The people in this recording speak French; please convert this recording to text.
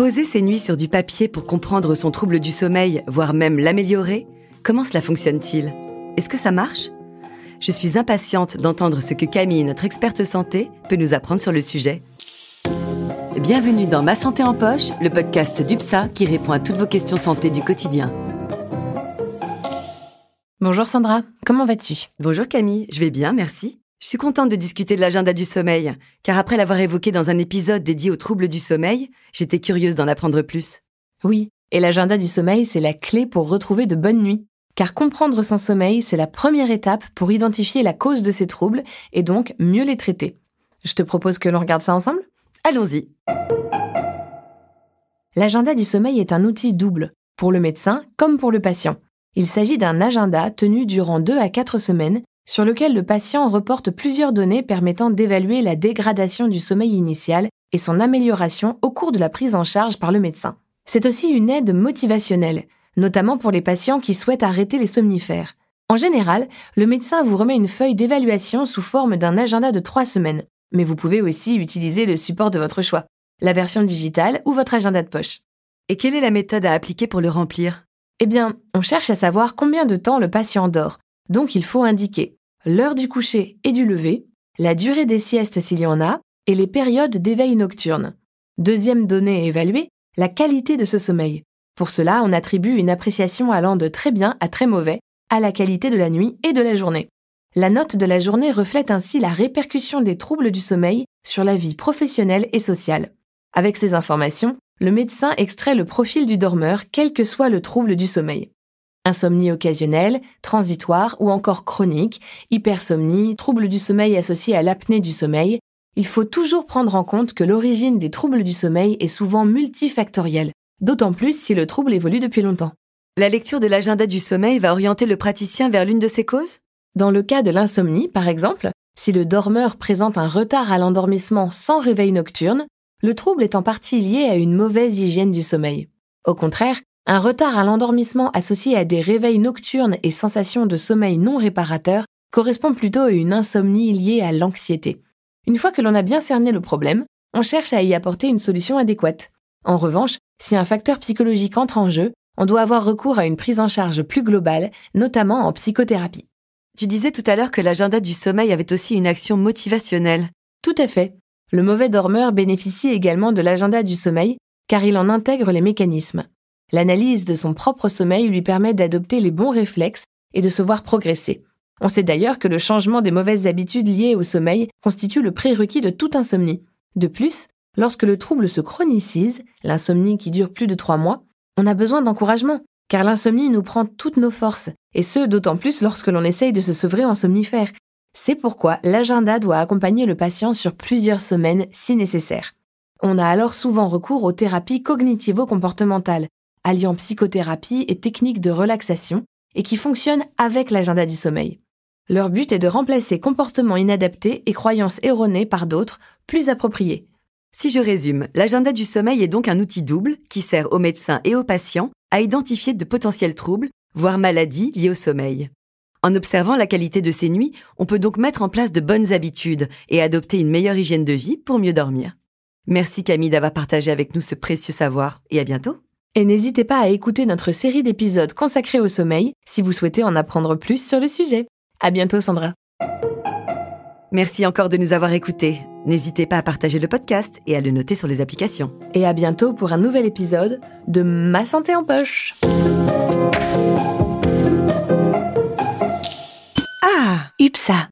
Poser ses nuits sur du papier pour comprendre son trouble du sommeil, voire même l'améliorer, comment cela fonctionne-t-il? Est-ce que ça marche? Je suis impatiente d'entendre ce que Camille, notre experte santé, peut nous apprendre sur le sujet. Bienvenue dans Ma Santé en Poche, le podcast d'UPSA qui répond à toutes vos questions santé du quotidien. Bonjour Sandra, comment vas-tu? Bonjour Camille, je vais bien, merci. Je suis contente de discuter de l'agenda du sommeil, car après l'avoir évoqué dans un épisode dédié aux troubles du sommeil, j'étais curieuse d'en apprendre plus. Oui, et l'agenda du sommeil, c'est la clé pour retrouver de bonnes nuits. Car comprendre son sommeil, c'est la première étape pour identifier la cause de ces troubles et donc mieux les traiter. Je te propose que l'on regarde ça ensemble? Allons-y. L'agenda du sommeil est un outil double, pour le médecin comme pour le patient. Il s'agit d'un agenda tenu durant 2 à 4 semaines sur lequel le patient reporte plusieurs données permettant d'évaluer la dégradation du sommeil initial et son amélioration au cours de la prise en charge par le médecin. C'est aussi une aide motivationnelle, notamment pour les patients qui souhaitent arrêter les somnifères. En général, le médecin vous remet une feuille d'évaluation sous forme d'un agenda de trois semaines, mais vous pouvez aussi utiliser le support de votre choix, la version digitale ou votre agenda de poche. Et quelle est la méthode à appliquer pour le remplir? Eh bien, on cherche à savoir combien de temps le patient dort, donc il faut indiquer l'heure du coucher et du lever, la durée des siestes s'il y en a, et les périodes d'éveil nocturne. Deuxième donnée évaluée, la qualité de ce sommeil. Pour cela, on attribue une appréciation allant de très bien à très mauvais à la qualité de la nuit et de la journée. La note de la journée reflète ainsi la répercussion des troubles du sommeil sur la vie professionnelle et sociale. Avec ces informations, le médecin extrait le profil du dormeur quel que soit le trouble du sommeil. Insomnie occasionnelle, transitoire ou encore chronique, hypersomnie, troubles du sommeil associés à l'apnée du sommeil, il faut toujours prendre en compte que l'origine des troubles du sommeil est souvent multifactorielle, d'autant plus si le trouble évolue depuis longtemps. La lecture de l'agenda du sommeil va orienter le praticien vers l'une de ces causes? Dans le cas de l'insomnie, par exemple, si le dormeur présente un retard à l'endormissement sans réveil nocturne, le trouble est en partie lié à une mauvaise hygiène du sommeil. Au contraire, un retard à l'endormissement associé à des réveils nocturnes et sensations de sommeil non réparateurs correspond plutôt à une insomnie liée à l'anxiété. Une fois que l'on a bien cerné le problème, on cherche à y apporter une solution adéquate. En revanche, si un facteur psychologique entre en jeu, on doit avoir recours à une prise en charge plus globale, notamment en psychothérapie. Tu disais tout à l'heure que l'agenda du sommeil avait aussi une action motivationnelle. Tout à fait. Le mauvais dormeur bénéficie également de l'agenda du sommeil car il en intègre les mécanismes. L'analyse de son propre sommeil lui permet d'adopter les bons réflexes et de se voir progresser. On sait d'ailleurs que le changement des mauvaises habitudes liées au sommeil constitue le prérequis de toute insomnie. De plus, lorsque le trouble se chronicise, l'insomnie qui dure plus de trois mois, on a besoin d'encouragement, car l'insomnie nous prend toutes nos forces, et ce d'autant plus lorsque l'on essaye de se sevrer en somnifère. C'est pourquoi l'agenda doit accompagner le patient sur plusieurs semaines si nécessaire. On a alors souvent recours aux thérapies cognitivo-comportementales, alliant psychothérapie et techniques de relaxation, et qui fonctionnent avec l'agenda du sommeil. Leur but est de remplacer comportements inadaptés et croyances erronées par d'autres, plus appropriés. Si je résume, l'agenda du sommeil est donc un outil double qui sert aux médecins et aux patients à identifier de potentiels troubles, voire maladies liées au sommeil. En observant la qualité de ces nuits, on peut donc mettre en place de bonnes habitudes et adopter une meilleure hygiène de vie pour mieux dormir. Merci Camille d'avoir partagé avec nous ce précieux savoir et à bientôt. Et n'hésitez pas à écouter notre série d'épisodes consacrés au sommeil si vous souhaitez en apprendre plus sur le sujet. À bientôt Sandra. Merci encore de nous avoir écoutés. N'hésitez pas à partager le podcast et à le noter sur les applications. Et à bientôt pour un nouvel épisode de Ma santé en poche. Ah, UPSA